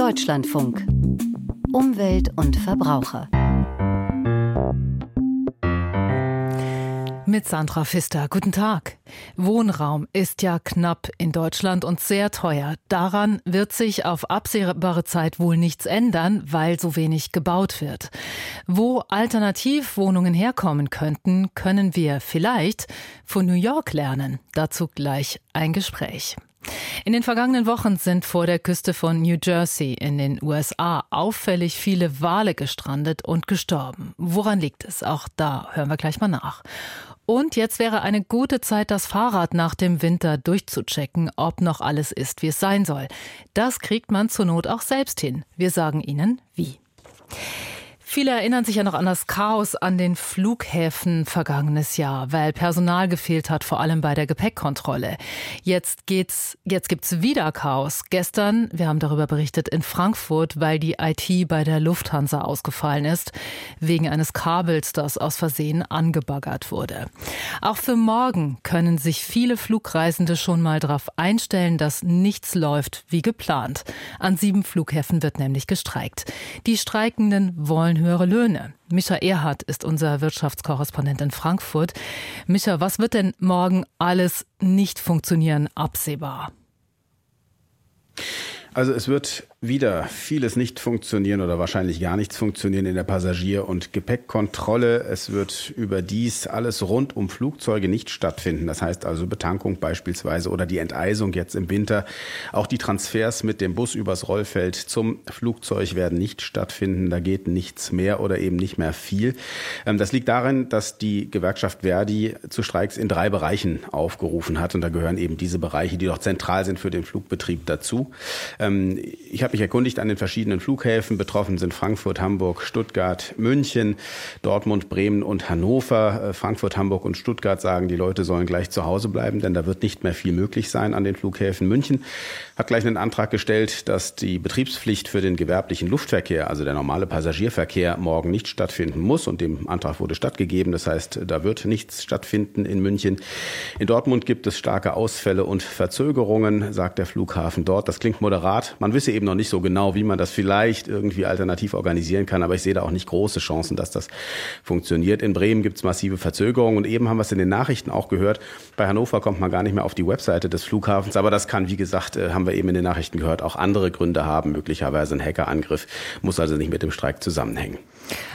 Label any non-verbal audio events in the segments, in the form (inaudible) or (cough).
Deutschlandfunk. Umwelt und Verbraucher. Mit Sandra Pfister. Guten Tag. Wohnraum ist ja knapp in Deutschland und sehr teuer. Daran wird sich auf absehbare Zeit wohl nichts ändern, weil so wenig gebaut wird. Wo Alternativwohnungen herkommen könnten, können wir vielleicht von New York lernen. Dazu gleich ein Gespräch. In den vergangenen Wochen sind vor der Küste von New Jersey in den USA auffällig viele Wale gestrandet und gestorben. Woran liegt es? Auch da hören wir gleich mal nach. Und jetzt wäre eine gute Zeit, das Fahrrad nach dem Winter durchzuchecken, ob noch alles ist, wie es sein soll. Das kriegt man zur Not auch selbst hin. Wir sagen Ihnen, wie. Viele erinnern sich ja noch an das Chaos an den Flughäfen vergangenes Jahr, weil Personal gefehlt hat, vor allem bei der Gepäckkontrolle. Jetzt geht's, jetzt gibt's wieder Chaos. Gestern, wir haben darüber berichtet, in Frankfurt, weil die IT bei der Lufthansa ausgefallen ist, wegen eines Kabels, das aus Versehen angebaggert wurde. Auch für morgen können sich viele Flugreisende schon mal darauf einstellen, dass nichts läuft wie geplant. An sieben Flughäfen wird nämlich gestreikt. Die Streikenden wollen höhere Löhne. Micha Erhardt ist unser Wirtschaftskorrespondent in Frankfurt. Micha, was wird denn morgen alles nicht funktionieren absehbar? Also es wird wieder vieles nicht funktionieren oder wahrscheinlich gar nichts funktionieren in der Passagier- und Gepäckkontrolle. Es wird überdies alles rund um Flugzeuge nicht stattfinden. Das heißt also Betankung beispielsweise oder die Enteisung jetzt im Winter. Auch die Transfers mit dem Bus übers Rollfeld zum Flugzeug werden nicht stattfinden. Da geht nichts mehr oder eben nicht mehr viel. Ähm, das liegt darin, dass die Gewerkschaft Verdi zu Streiks in drei Bereichen aufgerufen hat. Und da gehören eben diese Bereiche, die doch zentral sind für den Flugbetrieb dazu. Ähm, ich habe habe mich erkundigt an den verschiedenen Flughäfen. Betroffen sind Frankfurt, Hamburg, Stuttgart, München, Dortmund, Bremen und Hannover. Äh, Frankfurt, Hamburg und Stuttgart sagen, die Leute sollen gleich zu Hause bleiben, denn da wird nicht mehr viel möglich sein an den Flughäfen. München hat gleich einen Antrag gestellt, dass die Betriebspflicht für den gewerblichen Luftverkehr, also der normale Passagierverkehr, morgen nicht stattfinden muss. Und dem Antrag wurde stattgegeben. Das heißt, da wird nichts stattfinden in München. In Dortmund gibt es starke Ausfälle und Verzögerungen, sagt der Flughafen dort. Das klingt moderat. Man wisse eben noch nicht so genau, wie man das vielleicht irgendwie alternativ organisieren kann, aber ich sehe da auch nicht große Chancen, dass das funktioniert. In Bremen gibt es massive Verzögerungen und eben haben wir es in den Nachrichten auch gehört. Bei Hannover kommt man gar nicht mehr auf die Webseite des Flughafens, aber das kann, wie gesagt, äh, haben wir eben in den Nachrichten gehört, auch andere Gründe haben, möglicherweise ein Hackerangriff, muss also nicht mit dem Streik zusammenhängen.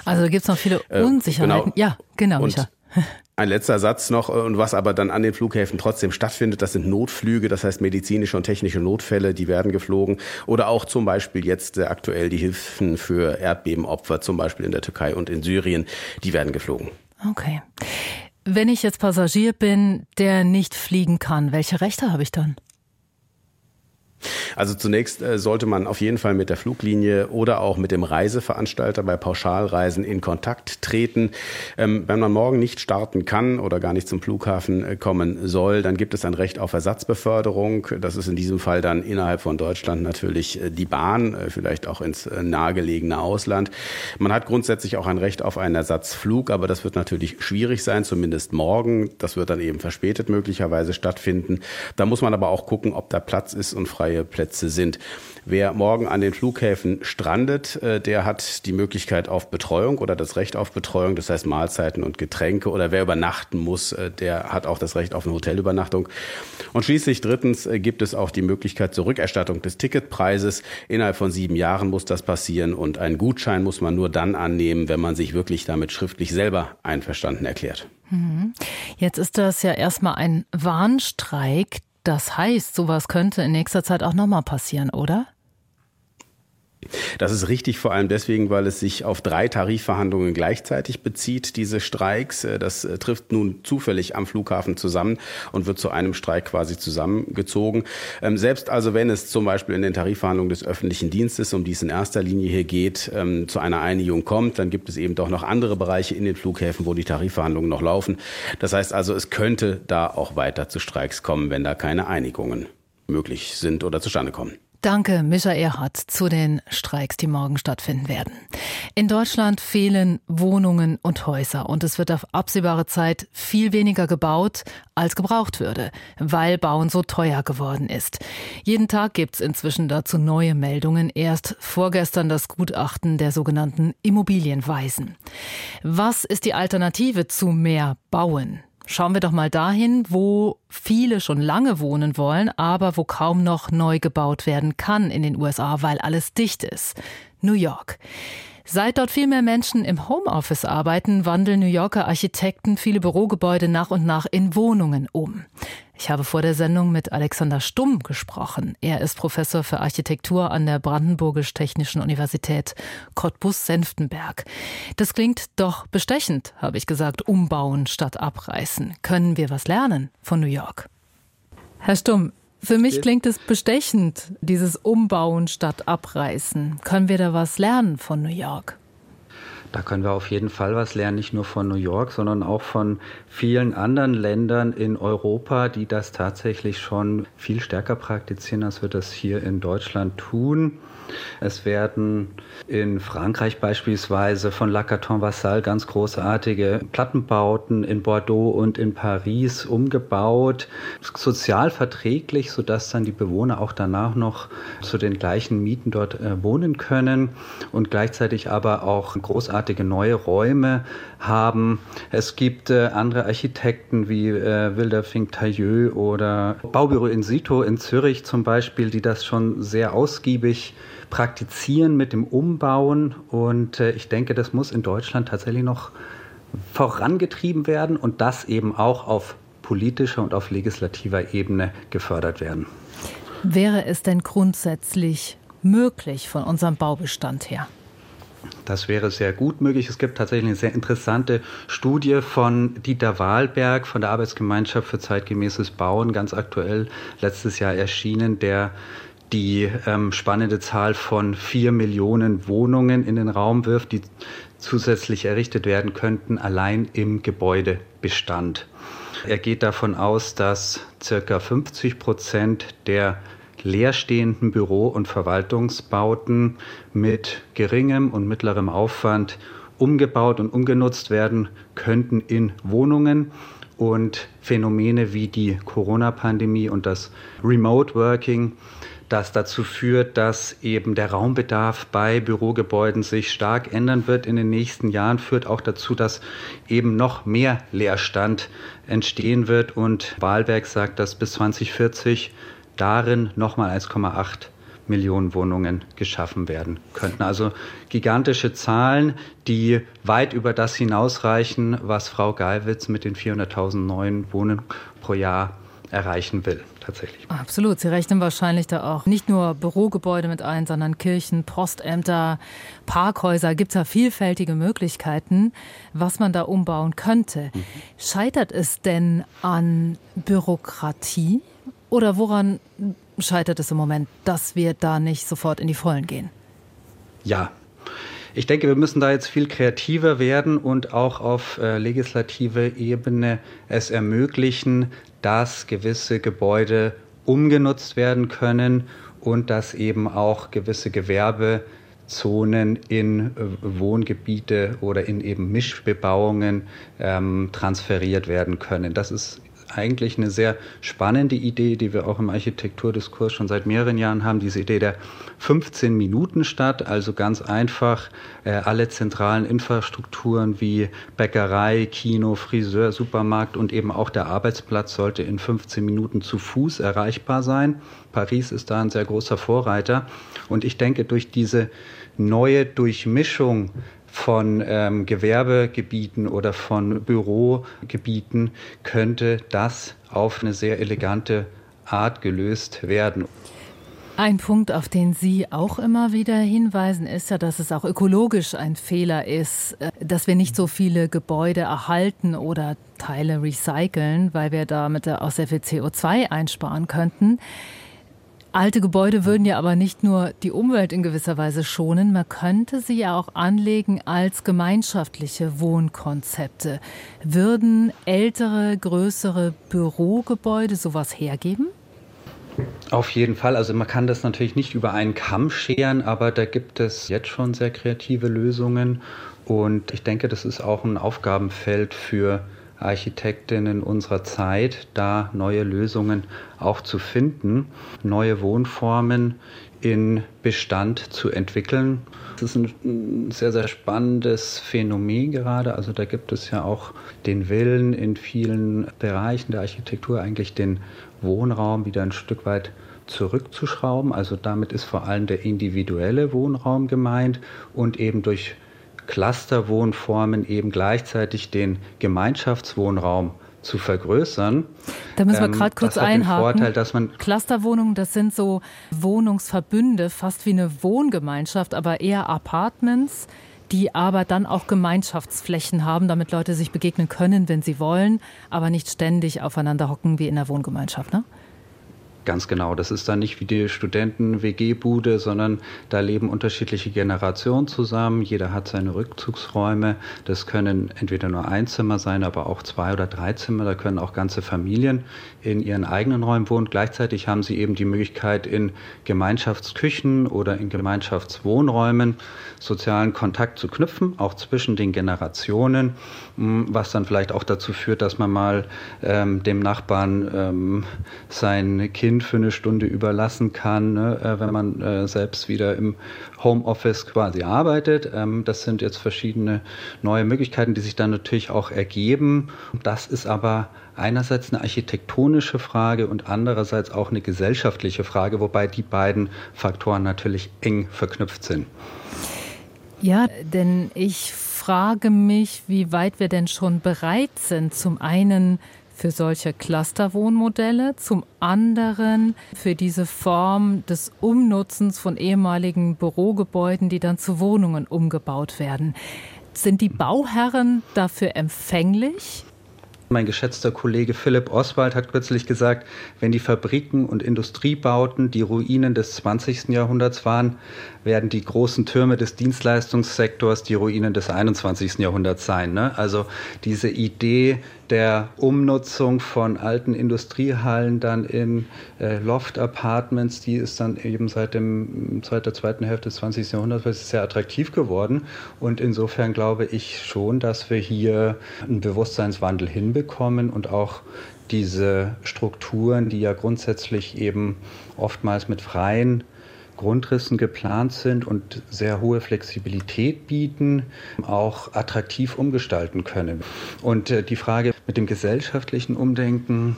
Also gibt es noch viele äh, Unsicherheiten. Äh, genau. Ja, genau, und, (laughs) ein letzter Satz noch, äh, und was aber dann an den Flughäfen trotzdem stattfindet, das sind Notflüge, das heißt medizinische und technische Notfälle, die werden geflogen. Oder auch zum Beispiel jetzt äh, aktuell die Hilfen für Erdbebenopfer, zum Beispiel in der Türkei und in Syrien, die werden geflogen. Okay. Wenn ich jetzt Passagier bin, der nicht fliegen kann, welche Rechte habe ich dann? Also zunächst äh, sollte man auf jeden Fall mit der Fluglinie oder auch mit dem Reiseveranstalter bei Pauschalreisen in Kontakt treten. Ähm, wenn man morgen nicht starten kann oder gar nicht zum Flughafen äh, kommen soll, dann gibt es ein Recht auf Ersatzbeförderung. Das ist in diesem Fall dann innerhalb von Deutschland natürlich äh, die Bahn, vielleicht auch ins nahegelegene Ausland. Man hat grundsätzlich auch ein Recht auf einen Ersatzflug, aber das wird natürlich schwierig sein, zumindest morgen. Das wird dann eben verspätet möglicherweise stattfinden. Da muss man aber auch gucken, ob da Platz ist und freie Plätze sind. Wer morgen an den Flughäfen strandet, äh, der hat die Möglichkeit auf Betreuung oder das Recht auf Betreuung, das heißt Mahlzeiten und Getränke. Oder wer übernachten muss, äh, der hat auch das Recht auf eine Hotelübernachtung. Und schließlich drittens äh, gibt es auch die Möglichkeit zur Rückerstattung des Ticketpreises. Innerhalb von sieben Jahren muss das passieren und einen Gutschein muss man nur dann annehmen, wenn man sich wirklich damit schriftlich selber einverstanden erklärt. Mhm. Jetzt ist das ja erstmal ein Warnstreik. Das heißt, sowas könnte in nächster Zeit auch nochmal passieren, oder? Das ist richtig, vor allem deswegen, weil es sich auf drei Tarifverhandlungen gleichzeitig bezieht, diese Streiks. Äh, das äh, trifft nun zufällig am Flughafen zusammen und wird zu einem Streik quasi zusammengezogen. Ähm, selbst also, wenn es zum Beispiel in den Tarifverhandlungen des öffentlichen Dienstes, um die es in erster Linie hier geht, ähm, zu einer Einigung kommt, dann gibt es eben doch noch andere Bereiche in den Flughäfen, wo die Tarifverhandlungen noch laufen. Das heißt also, es könnte da auch weiter zu Streiks kommen, wenn da keine Einigungen möglich sind oder zustande kommen. Danke, Mischa Erhardt, zu den Streiks, die morgen stattfinden werden. In Deutschland fehlen Wohnungen und Häuser und es wird auf absehbare Zeit viel weniger gebaut, als gebraucht würde, weil Bauen so teuer geworden ist. Jeden Tag gibt's inzwischen dazu neue Meldungen. Erst vorgestern das Gutachten der sogenannten Immobilienweisen. Was ist die Alternative zu mehr Bauen? Schauen wir doch mal dahin, wo viele schon lange wohnen wollen, aber wo kaum noch neu gebaut werden kann in den USA, weil alles dicht ist. New York. Seit dort viel mehr Menschen im Homeoffice arbeiten, wandeln New Yorker Architekten viele Bürogebäude nach und nach in Wohnungen um. Ich habe vor der Sendung mit Alexander Stumm gesprochen. Er ist Professor für Architektur an der Brandenburgisch-Technischen Universität Cottbus-Senftenberg. Das klingt doch bestechend, habe ich gesagt, umbauen statt abreißen. Können wir was lernen von New York? Herr Stumm, für mich klingt es bestechend, dieses Umbauen statt Abreißen. Können wir da was lernen von New York? Da können wir auf jeden Fall was lernen, nicht nur von New York, sondern auch von vielen anderen Ländern in Europa, die das tatsächlich schon viel stärker praktizieren, als wir das hier in Deutschland tun. Es werden in Frankreich beispielsweise von Lacaton Vassal ganz großartige Plattenbauten in Bordeaux und in Paris umgebaut, sozial verträglich, sodass dann die Bewohner auch danach noch zu den gleichen Mieten dort äh, wohnen können und gleichzeitig aber auch großartige neue Räume haben. Es gibt äh, andere Architekten wie äh, Wilderfink Tailleux oder Baubüro in Sito in Zürich zum Beispiel, die das schon sehr ausgiebig praktizieren mit dem Umbauen. Und äh, ich denke, das muss in Deutschland tatsächlich noch vorangetrieben werden und das eben auch auf politischer und auf legislativer Ebene gefördert werden. Wäre es denn grundsätzlich möglich von unserem Baubestand her? Das wäre sehr gut möglich. Es gibt tatsächlich eine sehr interessante Studie von Dieter Wahlberg von der Arbeitsgemeinschaft für zeitgemäßes Bauen, ganz aktuell letztes Jahr erschienen, der die ähm, spannende Zahl von vier Millionen Wohnungen in den Raum wirft, die zusätzlich errichtet werden könnten, allein im Gebäudebestand. Er geht davon aus, dass circa 50 Prozent der leerstehenden Büro- und Verwaltungsbauten mit geringem und mittlerem Aufwand umgebaut und umgenutzt werden könnten in Wohnungen und Phänomene wie die Corona-Pandemie und das Remote Working das dazu führt, dass eben der Raumbedarf bei Bürogebäuden sich stark ändern wird in den nächsten Jahren, führt auch dazu, dass eben noch mehr Leerstand entstehen wird. Und Wahlberg sagt, dass bis 2040 darin nochmal 1,8 Millionen Wohnungen geschaffen werden könnten. Also gigantische Zahlen, die weit über das hinausreichen, was Frau Geiwitz mit den 400.000 neuen Wohnungen pro Jahr erreichen will. Tatsächlich. Absolut. Sie rechnen wahrscheinlich da auch nicht nur Bürogebäude mit ein, sondern Kirchen, Postämter, Parkhäuser. Gibt es ja vielfältige Möglichkeiten, was man da umbauen könnte. Mhm. Scheitert es denn an Bürokratie oder woran scheitert es im Moment, dass wir da nicht sofort in die Vollen gehen? Ja, ich denke, wir müssen da jetzt viel kreativer werden und auch auf äh, legislative Ebene es ermöglichen, dass gewisse Gebäude umgenutzt werden können und dass eben auch gewisse Gewerbezonen in äh, Wohngebiete oder in eben Mischbebauungen ähm, transferiert werden können. Das ist eigentlich eine sehr spannende Idee, die wir auch im Architekturdiskurs schon seit mehreren Jahren haben, diese Idee der 15 Minuten Stadt, also ganz einfach äh, alle zentralen Infrastrukturen wie Bäckerei, Kino, Friseur, Supermarkt und eben auch der Arbeitsplatz sollte in 15 Minuten zu Fuß erreichbar sein. Paris ist da ein sehr großer Vorreiter und ich denke, durch diese neue Durchmischung von ähm, Gewerbegebieten oder von Bürogebieten könnte das auf eine sehr elegante Art gelöst werden. Ein Punkt, auf den Sie auch immer wieder hinweisen, ist ja, dass es auch ökologisch ein Fehler ist, äh, dass wir nicht so viele Gebäude erhalten oder Teile recyceln, weil wir damit auch sehr viel CO2 einsparen könnten. Alte Gebäude würden ja aber nicht nur die Umwelt in gewisser Weise schonen, man könnte sie ja auch anlegen als gemeinschaftliche Wohnkonzepte. Würden ältere, größere Bürogebäude sowas hergeben? Auf jeden Fall. Also man kann das natürlich nicht über einen Kamm scheren, aber da gibt es jetzt schon sehr kreative Lösungen. Und ich denke, das ist auch ein Aufgabenfeld für Architektinnen unserer Zeit, da neue Lösungen auch zu finden, neue Wohnformen in Bestand zu entwickeln. Das ist ein sehr, sehr spannendes Phänomen gerade. Also da gibt es ja auch den Willen in vielen Bereichen der Architektur eigentlich den Wohnraum wieder ein Stück weit zurückzuschrauben. Also damit ist vor allem der individuelle Wohnraum gemeint und eben durch Clusterwohnformen eben gleichzeitig den Gemeinschaftswohnraum zu vergrößern. Da müssen wir gerade ähm, kurz einhaken. Vorteil, dass man Clusterwohnungen, das sind so Wohnungsverbünde, fast wie eine Wohngemeinschaft, aber eher Apartments, die aber dann auch Gemeinschaftsflächen haben, damit Leute sich begegnen können, wenn sie wollen, aber nicht ständig aufeinander hocken wie in der Wohngemeinschaft. Ne? Ganz genau. Das ist dann nicht wie die Studenten-WG-Bude, sondern da leben unterschiedliche Generationen zusammen. Jeder hat seine Rückzugsräume. Das können entweder nur Einzimmer sein, aber auch zwei oder drei Zimmer. Da können auch ganze Familien in ihren eigenen Räumen wohnen. Gleichzeitig haben sie eben die Möglichkeit, in Gemeinschaftsküchen oder in Gemeinschaftswohnräumen sozialen Kontakt zu knüpfen, auch zwischen den Generationen, hm, was dann vielleicht auch dazu führt, dass man mal ähm, dem Nachbarn ähm, sein Kind für eine Stunde überlassen kann, ne, äh, wenn man äh, selbst wieder im Homeoffice quasi arbeitet. Ähm, das sind jetzt verschiedene neue Möglichkeiten, die sich dann natürlich auch ergeben. Das ist aber einerseits eine architektonische Frage und andererseits auch eine gesellschaftliche Frage, wobei die beiden Faktoren natürlich eng verknüpft sind. Ja, denn ich frage mich, wie weit wir denn schon bereit sind, zum einen für solche Clusterwohnmodelle, zum anderen für diese Form des Umnutzens von ehemaligen Bürogebäuden, die dann zu Wohnungen umgebaut werden. Sind die Bauherren dafür empfänglich? Mein geschätzter Kollege Philipp Oswald hat kürzlich gesagt, wenn die Fabriken und Industriebauten die Ruinen des 20. Jahrhunderts waren, werden die großen Türme des Dienstleistungssektors die Ruinen des 21. Jahrhunderts sein. Ne? Also diese Idee der Umnutzung von alten Industriehallen dann in äh, Loft-Apartments, die ist dann eben seit, dem, seit der zweiten Hälfte des 20. Jahrhunderts sehr attraktiv geworden. Und insofern glaube ich schon, dass wir hier einen Bewusstseinswandel hinbekommen und auch diese Strukturen, die ja grundsätzlich eben oftmals mit freien Grundrissen geplant sind und sehr hohe Flexibilität bieten, auch attraktiv umgestalten können. Und äh, die Frage mit dem gesellschaftlichen Umdenken,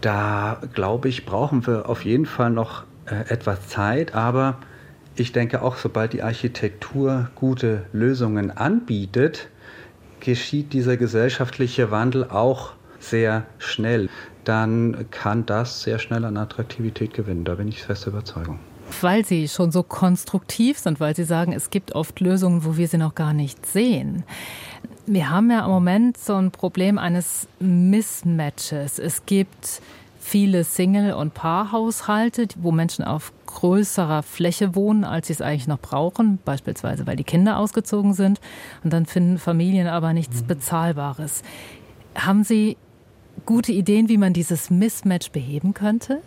da glaube ich, brauchen wir auf jeden Fall noch äh, etwas Zeit, aber ich denke auch, sobald die Architektur gute Lösungen anbietet, geschieht dieser gesellschaftliche Wandel auch sehr schnell. Dann kann das sehr schnell an Attraktivität gewinnen. Da bin ich fester Überzeugung weil Sie schon so konstruktiv sind, weil Sie sagen, es gibt oft Lösungen, wo wir sie noch gar nicht sehen. Wir haben ja im Moment so ein Problem eines Mismatches. Es gibt viele Single- und Paarhaushalte, wo Menschen auf größerer Fläche wohnen, als sie es eigentlich noch brauchen, beispielsweise weil die Kinder ausgezogen sind. Und dann finden Familien aber nichts mhm. Bezahlbares. Haben Sie gute Ideen, wie man dieses Mismatch beheben könnte?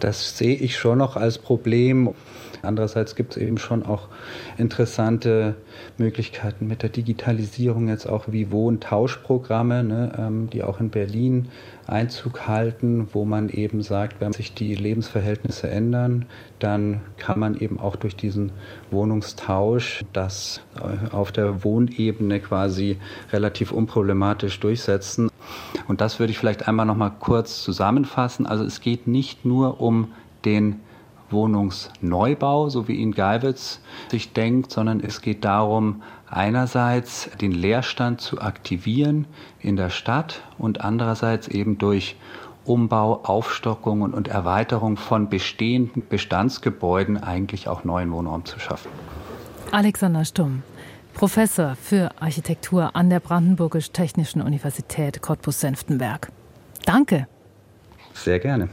Das sehe ich schon noch als Problem. Andererseits gibt es eben schon auch interessante Möglichkeiten mit der Digitalisierung, jetzt auch wie Wohntauschprogramme, ne, ähm, die auch in Berlin Einzug halten, wo man eben sagt, wenn sich die Lebensverhältnisse ändern, dann kann man eben auch durch diesen Wohnungstausch das äh, auf der Wohnebene quasi relativ unproblematisch durchsetzen. Und das würde ich vielleicht einmal noch mal kurz zusammenfassen. Also es geht nicht nur um den Wohnungsneubau, so wie ihn Geiwitz sich denkt, sondern es geht darum, einerseits den Leerstand zu aktivieren in der Stadt und andererseits eben durch Umbau, Aufstockungen und Erweiterung von bestehenden Bestandsgebäuden eigentlich auch neuen Wohnraum zu schaffen. Alexander Stumm, Professor für Architektur an der Brandenburgisch-Technischen Universität Cottbus-Senftenberg. Danke. Sehr gerne.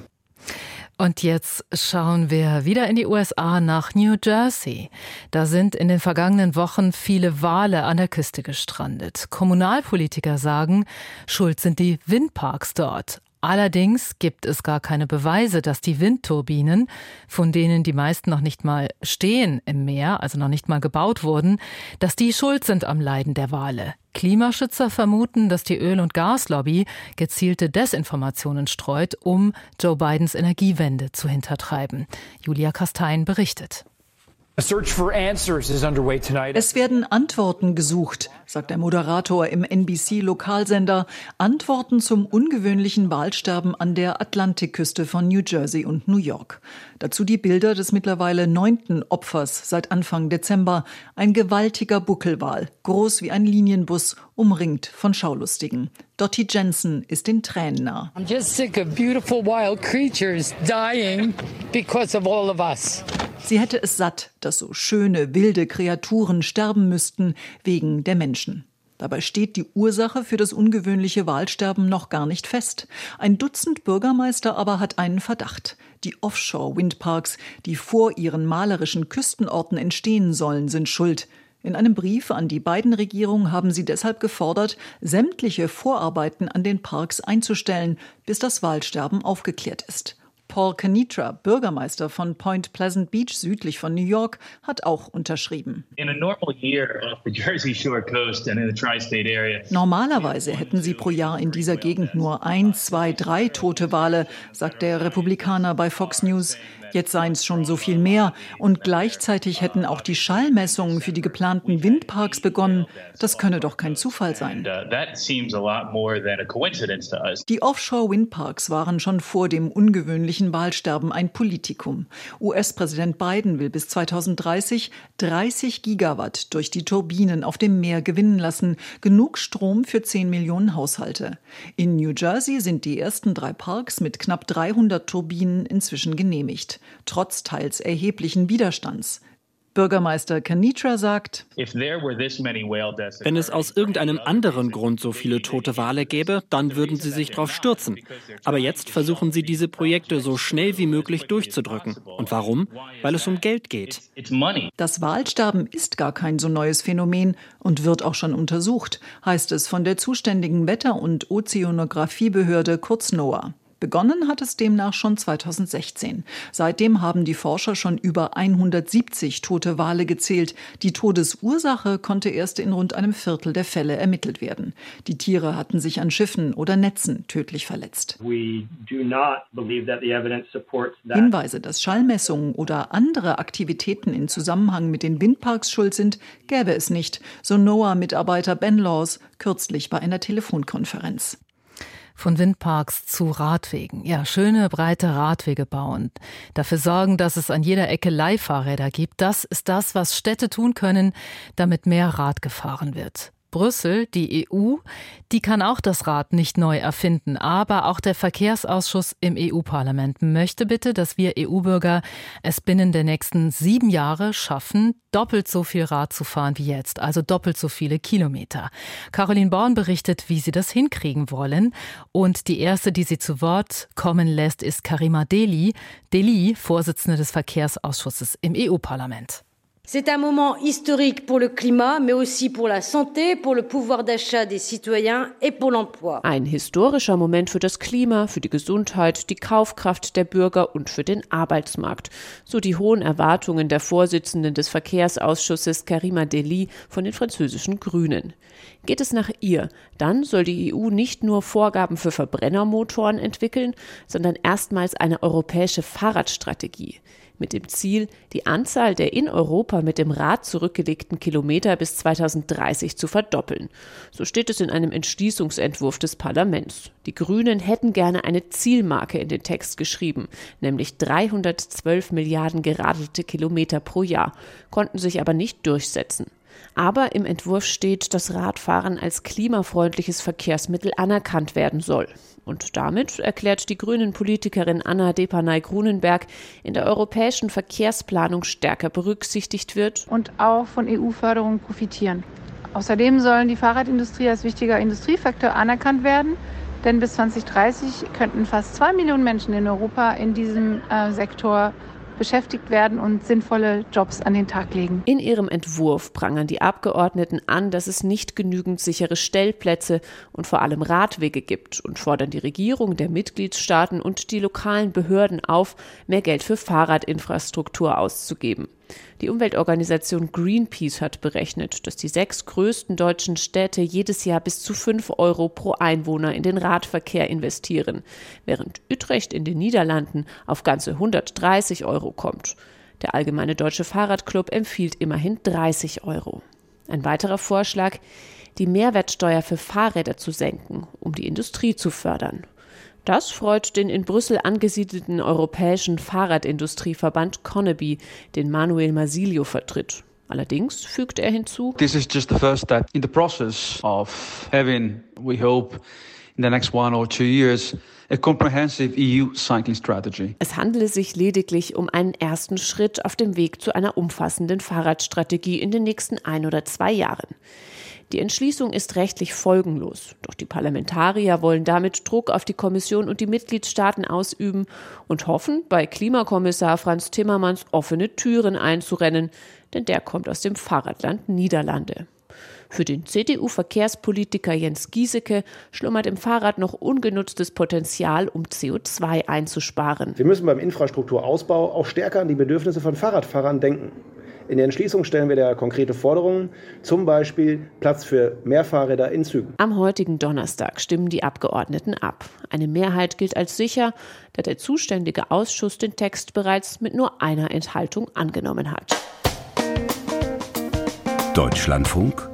Und jetzt schauen wir wieder in die USA nach New Jersey. Da sind in den vergangenen Wochen viele Wale an der Küste gestrandet. Kommunalpolitiker sagen, schuld sind die Windparks dort. Allerdings gibt es gar keine Beweise, dass die Windturbinen, von denen die meisten noch nicht mal stehen im Meer, also noch nicht mal gebaut wurden, dass die schuld sind am Leiden der Wale. Klimaschützer vermuten, dass die Öl- und Gaslobby gezielte Desinformationen streut, um Joe Bidens Energiewende zu hintertreiben. Julia Kastein berichtet. Es werden Antworten gesucht, sagt der Moderator im NBC-Lokalsender. Antworten zum ungewöhnlichen Wahlsterben an der Atlantikküste von New Jersey und New York. Dazu die Bilder des mittlerweile neunten Opfers seit Anfang Dezember. Ein gewaltiger Buckelwal, groß wie ein Linienbus, umringt von Schaulustigen. Dottie Jensen ist in Tränen nah. I'm just sick of beautiful wild creatures dying because of all of us. Sie hätte es satt, dass so schöne, wilde Kreaturen sterben müssten wegen der Menschen. Dabei steht die Ursache für das ungewöhnliche Wahlsterben noch gar nicht fest. Ein Dutzend Bürgermeister aber hat einen Verdacht. Die Offshore-Windparks, die vor ihren malerischen Küstenorten entstehen sollen, sind schuld. In einem Brief an die beiden Regierungen haben sie deshalb gefordert, sämtliche Vorarbeiten an den Parks einzustellen, bis das Wahlsterben aufgeklärt ist. Paul Canitra, Bürgermeister von Point Pleasant Beach südlich von New York, hat auch unterschrieben. Normalerweise hätten sie pro Jahr in dieser Gegend nur ein, zwei, drei tote Wale, sagt der Republikaner bei Fox News. Jetzt seien es schon so viel mehr. Und gleichzeitig hätten auch die Schallmessungen für die geplanten Windparks begonnen. Das könne doch kein Zufall sein. Uh, die Offshore-Windparks waren schon vor dem ungewöhnlichen Wahlsterben ein Politikum. US-Präsident Biden will bis 2030 30 Gigawatt durch die Turbinen auf dem Meer gewinnen lassen. Genug Strom für 10 Millionen Haushalte. In New Jersey sind die ersten drei Parks mit knapp 300 Turbinen inzwischen genehmigt trotz teils erheblichen Widerstands. Bürgermeister Kanitra sagt, wenn es aus irgendeinem anderen Grund so viele tote Wale gäbe, dann würden sie sich darauf stürzen. Aber jetzt versuchen sie diese Projekte so schnell wie möglich durchzudrücken. Und warum? Weil es um Geld geht. Das Wahlsterben ist gar kein so neues Phänomen und wird auch schon untersucht, heißt es von der zuständigen Wetter- und Ozeanografiebehörde kurz NOAA. Begonnen hat es demnach schon 2016. Seitdem haben die Forscher schon über 170 tote Wale gezählt. Die Todesursache konnte erst in rund einem Viertel der Fälle ermittelt werden. Die Tiere hatten sich an Schiffen oder Netzen tödlich verletzt. Hinweise, dass Schallmessungen oder andere Aktivitäten in Zusammenhang mit den Windparks schuld sind, gäbe es nicht, so NOAA-Mitarbeiter Ben Laws kürzlich bei einer Telefonkonferenz von Windparks zu Radwegen. Ja, schöne breite Radwege bauen. Dafür sorgen, dass es an jeder Ecke Leihfahrräder gibt. Das ist das, was Städte tun können, damit mehr Rad gefahren wird. Brüssel, die EU, die kann auch das Rad nicht neu erfinden. Aber auch der Verkehrsausschuss im EU-Parlament möchte bitte, dass wir EU-Bürger es binnen der nächsten sieben Jahre schaffen, doppelt so viel Rad zu fahren wie jetzt, also doppelt so viele Kilometer. Caroline Born berichtet, wie sie das hinkriegen wollen. Und die erste, die sie zu Wort kommen lässt, ist Karima Deli, Deli, Vorsitzende des Verkehrsausschusses im EU-Parlament. C'est un moment historique pour le climat, mais aussi pour la santé, pour le pouvoir d'achat des citoyens et pour l'emploi. Ein historischer Moment für das Klima, für die Gesundheit, die Kaufkraft der Bürger und für den Arbeitsmarkt. So die hohen Erwartungen der Vorsitzenden des Verkehrsausschusses Karima Deli von den französischen Grünen. Geht es nach ihr, dann soll die EU nicht nur Vorgaben für Verbrennermotoren entwickeln, sondern erstmals eine europäische Fahrradstrategie mit dem Ziel, die Anzahl der in Europa mit dem Rad zurückgelegten Kilometer bis 2030 zu verdoppeln. So steht es in einem Entschließungsentwurf des Parlaments. Die Grünen hätten gerne eine Zielmarke in den Text geschrieben, nämlich 312 Milliarden geradelte Kilometer pro Jahr, konnten sich aber nicht durchsetzen. Aber im Entwurf steht, dass Radfahren als klimafreundliches Verkehrsmittel anerkannt werden soll. Und damit erklärt die Grünen-Politikerin Anna Depanay-Grunenberg, in der europäischen Verkehrsplanung stärker berücksichtigt wird. Und auch von EU-Förderung profitieren. Außerdem sollen die Fahrradindustrie als wichtiger Industriefaktor anerkannt werden. Denn bis 2030 könnten fast zwei Millionen Menschen in Europa in diesem äh, Sektor beschäftigt werden und sinnvolle Jobs an den Tag legen. In ihrem Entwurf prangern die Abgeordneten an, dass es nicht genügend sichere Stellplätze und vor allem Radwege gibt und fordern die Regierung der Mitgliedstaaten und die lokalen Behörden auf, mehr Geld für Fahrradinfrastruktur auszugeben. Die Umweltorganisation Greenpeace hat berechnet, dass die sechs größten deutschen Städte jedes Jahr bis zu fünf Euro pro Einwohner in den Radverkehr investieren, während Utrecht in den Niederlanden auf ganze 130 Euro kommt. Der Allgemeine Deutsche Fahrradclub empfiehlt immerhin 30 Euro. Ein weiterer Vorschlag, die Mehrwertsteuer für Fahrräder zu senken, um die Industrie zu fördern. Das freut den in Brüssel angesiedelten europäischen Fahrradindustrieverband Coneby, den Manuel Masilio vertritt. Allerdings fügt er hinzu, This is just the first step in the process of having, we hope, in the next one or two years, a comprehensive EU cycling strategy. Es handele sich lediglich um einen ersten Schritt auf dem Weg zu einer umfassenden Fahrradstrategie in den nächsten ein oder zwei Jahren. Die Entschließung ist rechtlich folgenlos, doch die Parlamentarier wollen damit Druck auf die Kommission und die Mitgliedstaaten ausüben und hoffen, bei Klimakommissar Franz Timmermans offene Türen einzurennen, denn der kommt aus dem Fahrradland Niederlande. Für den CDU-Verkehrspolitiker Jens Giesecke schlummert im Fahrrad noch ungenutztes Potenzial, um CO2 einzusparen. Wir müssen beim Infrastrukturausbau auch stärker an die Bedürfnisse von Fahrradfahrern denken. In der Entschließung stellen wir da konkrete Forderungen, zum Beispiel Platz für mehr Fahrräder in Zügen. Am heutigen Donnerstag stimmen die Abgeordneten ab. Eine Mehrheit gilt als sicher, da der zuständige Ausschuss den Text bereits mit nur einer Enthaltung angenommen hat. Deutschlandfunk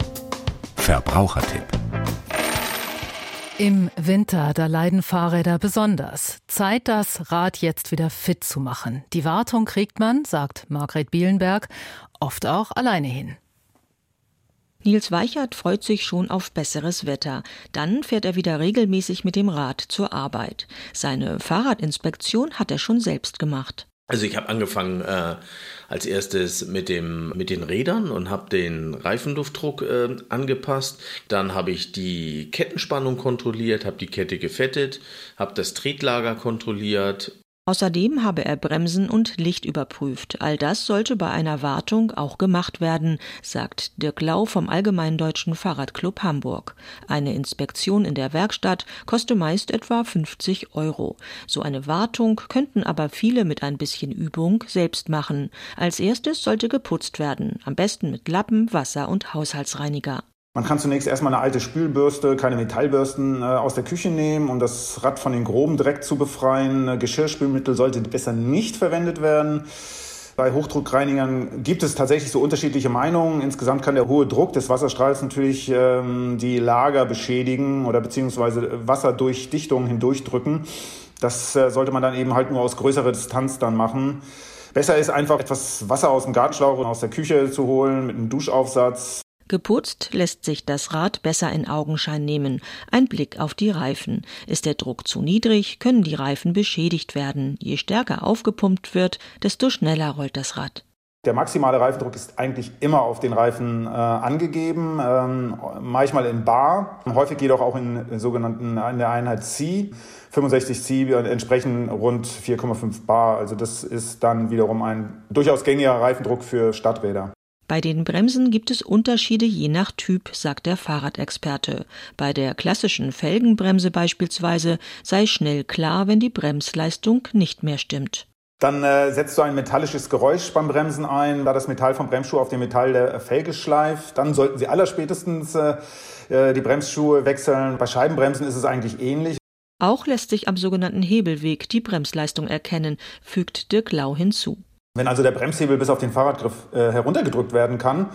Verbrauchertipp im Winter, da leiden Fahrräder besonders. Zeit, das Rad jetzt wieder fit zu machen. Die Wartung kriegt man, sagt Margret Bielenberg, oft auch alleine hin. Nils Weichert freut sich schon auf besseres Wetter. Dann fährt er wieder regelmäßig mit dem Rad zur Arbeit. Seine Fahrradinspektion hat er schon selbst gemacht. Also ich habe angefangen äh, als erstes mit dem mit den Rädern und habe den Reifenluftdruck äh, angepasst. Dann habe ich die Kettenspannung kontrolliert, habe die Kette gefettet, habe das Tretlager kontrolliert Außerdem habe er Bremsen und Licht überprüft. All das sollte bei einer Wartung auch gemacht werden, sagt Dirk Lau vom Allgemeinen Deutschen Fahrradclub Hamburg. Eine Inspektion in der Werkstatt koste meist etwa 50 Euro. So eine Wartung könnten aber viele mit ein bisschen Übung selbst machen. Als erstes sollte geputzt werden, am besten mit Lappen, Wasser und Haushaltsreiniger. Man kann zunächst erstmal eine alte Spülbürste, keine Metallbürsten äh, aus der Küche nehmen, um das Rad von den groben Dreck zu befreien. Äh, Geschirrspülmittel sollte besser nicht verwendet werden. Bei Hochdruckreinigern gibt es tatsächlich so unterschiedliche Meinungen. Insgesamt kann der hohe Druck des Wasserstrahls natürlich ähm, die Lager beschädigen oder beziehungsweise Wasserdurchdichtungen hindurchdrücken. Das äh, sollte man dann eben halt nur aus größerer Distanz dann machen. Besser ist einfach etwas Wasser aus dem Gartenschlauch und aus der Küche zu holen mit einem Duschaufsatz. Geputzt lässt sich das Rad besser in Augenschein nehmen. Ein Blick auf die Reifen. Ist der Druck zu niedrig, können die Reifen beschädigt werden. Je stärker aufgepumpt wird, desto schneller rollt das Rad. Der maximale Reifendruck ist eigentlich immer auf den Reifen äh, angegeben, ähm, manchmal in Bar, häufig jedoch auch in sogenannten in der Einheit C. 65 C entsprechen rund 4,5 Bar. Also das ist dann wiederum ein durchaus gängiger Reifendruck für Stadträder. Bei den Bremsen gibt es Unterschiede je nach Typ, sagt der Fahrradexperte. Bei der klassischen Felgenbremse beispielsweise sei schnell klar, wenn die Bremsleistung nicht mehr stimmt. Dann äh, setzt du ein metallisches Geräusch beim Bremsen ein, da das Metall vom Bremsschuh auf dem Metall der Felge schleift. Dann sollten Sie allerspätestens äh, äh, die Bremsschuhe wechseln. Bei Scheibenbremsen ist es eigentlich ähnlich. Auch lässt sich am sogenannten Hebelweg die Bremsleistung erkennen, fügt Dirk Lau hinzu. Wenn also der Bremshebel bis auf den Fahrradgriff äh, heruntergedrückt werden kann,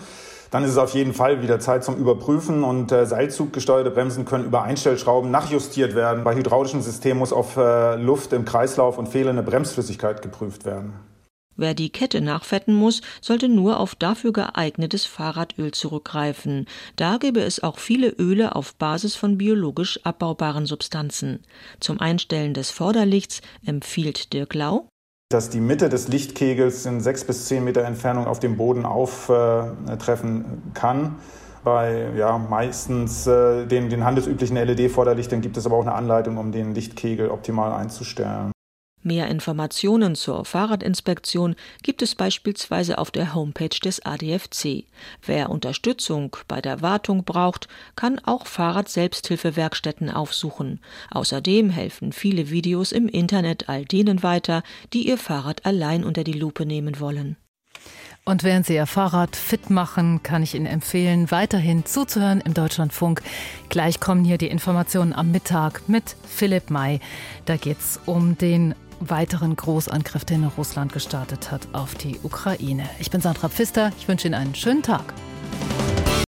dann ist es auf jeden Fall wieder Zeit zum Überprüfen und äh, seilzuggesteuerte Bremsen können über Einstellschrauben nachjustiert werden. Bei hydraulischen Systemen muss auf äh, Luft im Kreislauf und fehlende Bremsflüssigkeit geprüft werden. Wer die Kette nachfetten muss, sollte nur auf dafür geeignetes Fahrradöl zurückgreifen. Da gäbe es auch viele Öle auf Basis von biologisch abbaubaren Substanzen. Zum Einstellen des Vorderlichts empfiehlt Dirk Lau dass die Mitte des Lichtkegels in sechs bis zehn Meter Entfernung auf dem Boden auftreffen kann. Bei ja, meistens äh, den, den handelsüblichen LED-Vorderlichtern gibt es aber auch eine Anleitung, um den Lichtkegel optimal einzustellen. Mehr Informationen zur Fahrradinspektion gibt es beispielsweise auf der Homepage des ADFC. Wer Unterstützung bei der Wartung braucht, kann auch Fahrrad-Selbsthilfewerkstätten aufsuchen. Außerdem helfen viele Videos im Internet all denen weiter, die ihr Fahrrad allein unter die Lupe nehmen wollen. Und während Sie Ihr Fahrrad fit machen, kann ich Ihnen empfehlen, weiterhin zuzuhören im Deutschlandfunk. Gleich kommen hier die Informationen am Mittag mit Philipp May. Da geht es um den weiteren Großangriff, den Russland gestartet hat auf die Ukraine. Ich bin Sandra Pfister, ich wünsche Ihnen einen schönen Tag.